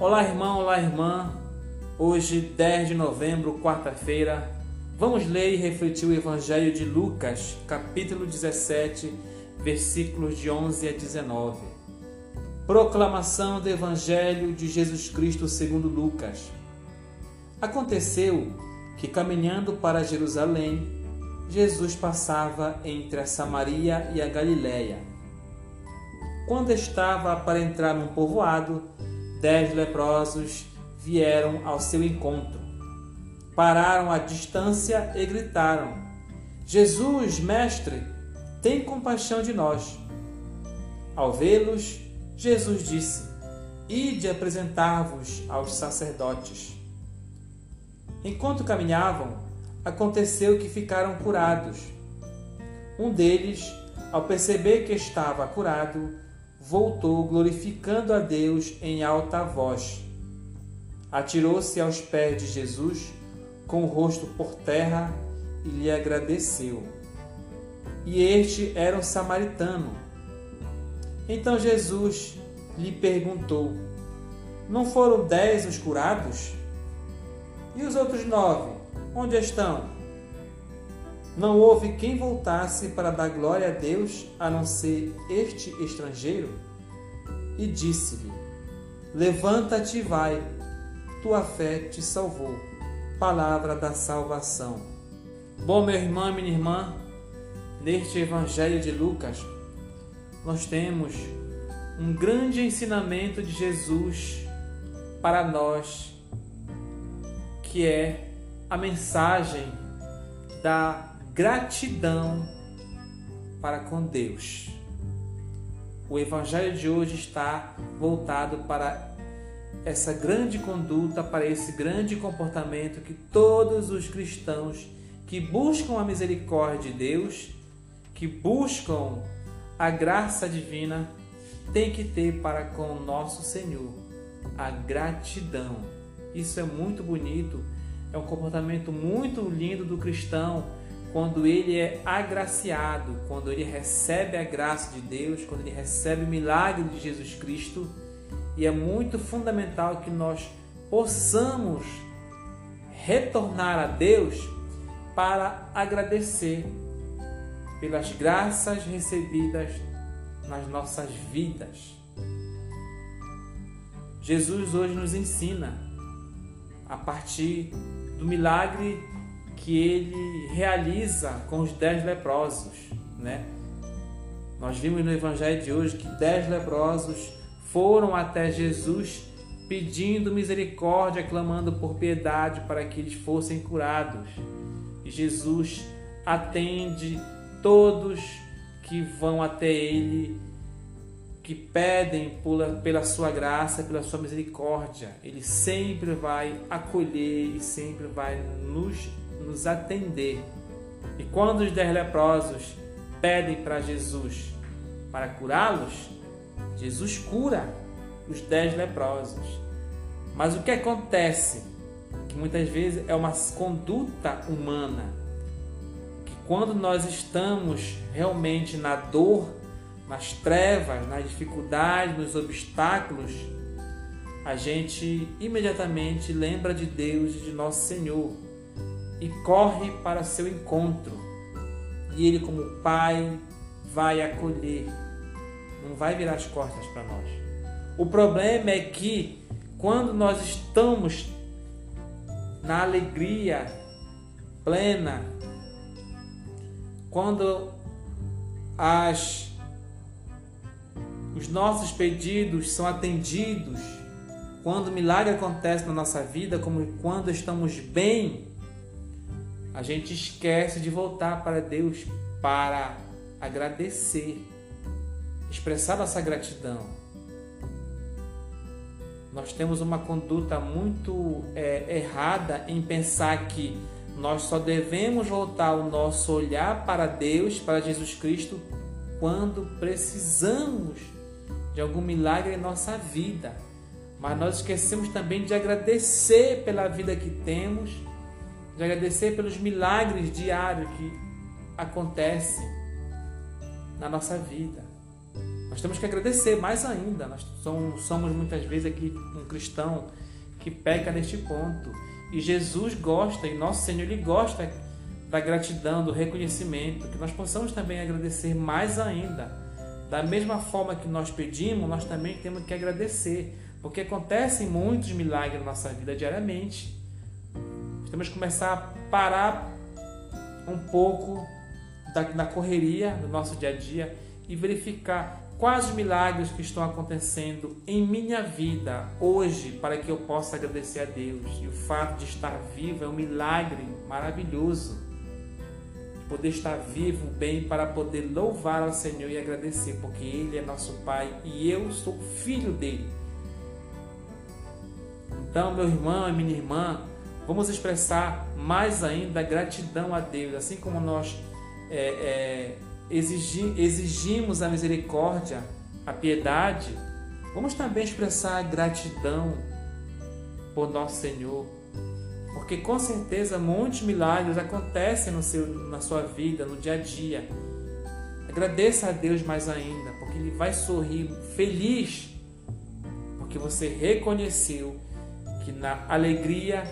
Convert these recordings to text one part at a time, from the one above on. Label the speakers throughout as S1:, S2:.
S1: Olá, irmão, olá, irmã. Hoje, 10 de novembro, quarta-feira, vamos ler e refletir o Evangelho de Lucas, capítulo 17, versículos de 11 a 19. Proclamação do Evangelho de Jesus Cristo segundo Lucas. Aconteceu que, caminhando para Jerusalém, Jesus passava entre a Samaria e a Galiléia. Quando estava para entrar num povoado, dez leprosos vieram ao seu encontro. Pararam à distância e gritaram: Jesus, mestre, tem compaixão de nós. Ao vê-los, Jesus disse: Ide apresentar-vos aos sacerdotes. Enquanto caminhavam, aconteceu que ficaram curados. Um deles, ao perceber que estava curado, voltou glorificando a Deus em alta voz. Atirou-se aos pés de Jesus, com o rosto por terra, e lhe agradeceu. E este era um samaritano. Então Jesus lhe perguntou: Não foram dez os curados? E os outros nove, onde estão? Não houve quem voltasse para dar glória a Deus a não ser este estrangeiro? E disse-lhe: Levanta-te e vai, tua fé te salvou. Palavra da salvação. Bom, meu irmão minha irmã, neste Evangelho de Lucas, nós temos um grande ensinamento de Jesus para nós, que é a mensagem da gratidão para com Deus. O evangelho de hoje está voltado para essa grande conduta, para esse grande comportamento que todos os cristãos que buscam a misericórdia de Deus, que buscam a graça divina, têm que ter para com nosso Senhor a gratidão. Isso é muito bonito, é um comportamento muito lindo do cristão quando ele é agraciado, quando ele recebe a graça de Deus, quando ele recebe o milagre de Jesus Cristo. E é muito fundamental que nós possamos retornar a Deus para agradecer pelas graças recebidas nas nossas vidas. Jesus hoje nos ensina a partir do milagre que ele realiza com os dez leprosos, né? Nós vimos no Evangelho de hoje que dez leprosos foram até Jesus pedindo misericórdia, clamando por piedade para que eles fossem curados. E Jesus atende todos que vão até Ele, que pedem pela sua graça, pela sua misericórdia. Ele sempre vai acolher e sempre vai nos nos atender. E quando os dez leprosos pedem para Jesus para curá-los, Jesus cura os dez leprosos. Mas o que acontece? Que muitas vezes é uma conduta humana. Que quando nós estamos realmente na dor, nas trevas, nas dificuldades, nos obstáculos, a gente imediatamente lembra de Deus e de nosso Senhor e corre para seu encontro. E ele, como pai, vai acolher, não vai virar as costas para nós. O problema é que quando nós estamos na alegria plena, quando as os nossos pedidos são atendidos, quando o milagre acontece na nossa vida, como quando estamos bem, a gente esquece de voltar para Deus para agradecer, expressar nossa gratidão. Nós temos uma conduta muito é, errada em pensar que nós só devemos voltar o nosso olhar para Deus, para Jesus Cristo, quando precisamos de algum milagre em nossa vida. Mas nós esquecemos também de agradecer pela vida que temos de agradecer pelos milagres diários que acontecem na nossa vida. Nós temos que agradecer mais ainda. Nós somos muitas vezes aqui um cristão que peca neste ponto. E Jesus gosta, e nosso Senhor ele gosta da gratidão, do reconhecimento, que nós possamos também agradecer mais ainda. Da mesma forma que nós pedimos, nós também temos que agradecer, porque acontecem muitos milagres na nossa vida diariamente. Temos que começar a parar um pouco da, da correria do nosso dia a dia e verificar quais os milagres que estão acontecendo em minha vida hoje para que eu possa agradecer a Deus. E o fato de estar vivo é um milagre maravilhoso. Poder estar vivo bem para poder louvar ao Senhor e agradecer, porque Ele é nosso Pai e eu sou filho dele. Então, meu irmão e minha irmã, vamos expressar mais ainda gratidão a Deus, assim como nós é, é, exigi, exigimos a misericórdia, a piedade, vamos também expressar gratidão por nosso Senhor. Porque com certeza muitos milagres acontecem no seu, na sua vida, no dia a dia. Agradeça a Deus mais ainda, porque Ele vai sorrir feliz, porque você reconheceu que na alegria,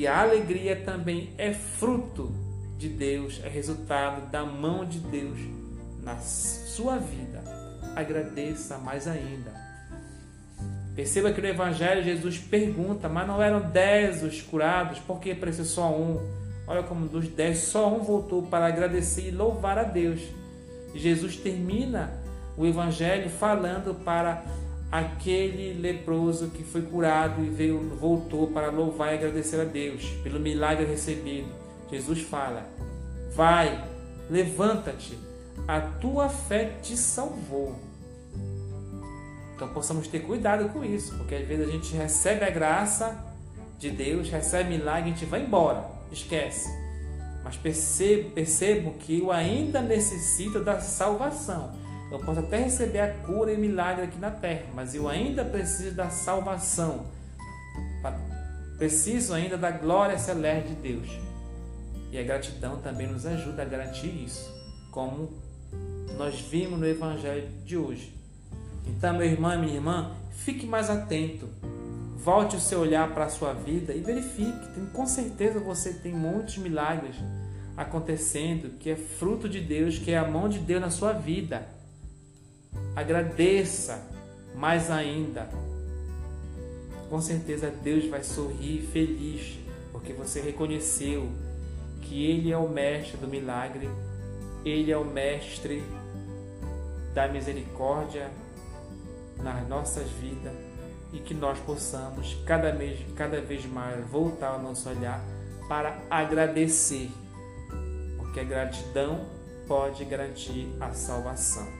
S1: que a alegria também é fruto de Deus, é resultado da mão de Deus na sua vida. Agradeça mais ainda. Perceba que no Evangelho Jesus pergunta, mas não eram dez os curados, por que apareceu só um? Olha como dos dez, só um voltou para agradecer e louvar a Deus. Jesus termina o Evangelho falando para aquele leproso que foi curado e veio, voltou para louvar e agradecer a Deus pelo milagre recebido. Jesus fala: Vai, levanta-te, a tua fé te salvou. Então possamos ter cuidado com isso, porque às vezes a gente recebe a graça de Deus, recebe milagre e a gente vai embora, esquece. Mas percebo, percebo que eu ainda necessito da salvação. Eu posso até receber a cura e milagre aqui na terra, mas eu ainda preciso da salvação. Preciso ainda da glória celeste de Deus. E a gratidão também nos ajuda a garantir isso, como nós vimos no Evangelho de hoje. Então, meu irmão e minha irmã, fique mais atento. Volte o seu olhar para a sua vida e verifique. Tem, com certeza você tem muitos milagres acontecendo que é fruto de Deus, que é a mão de Deus na sua vida. Agradeça mais ainda. Com certeza Deus vai sorrir feliz porque você reconheceu que Ele é o mestre do milagre, Ele é o mestre da misericórdia nas nossas vidas e que nós possamos cada vez, cada vez mais voltar o nosso olhar para agradecer, porque a gratidão pode garantir a salvação.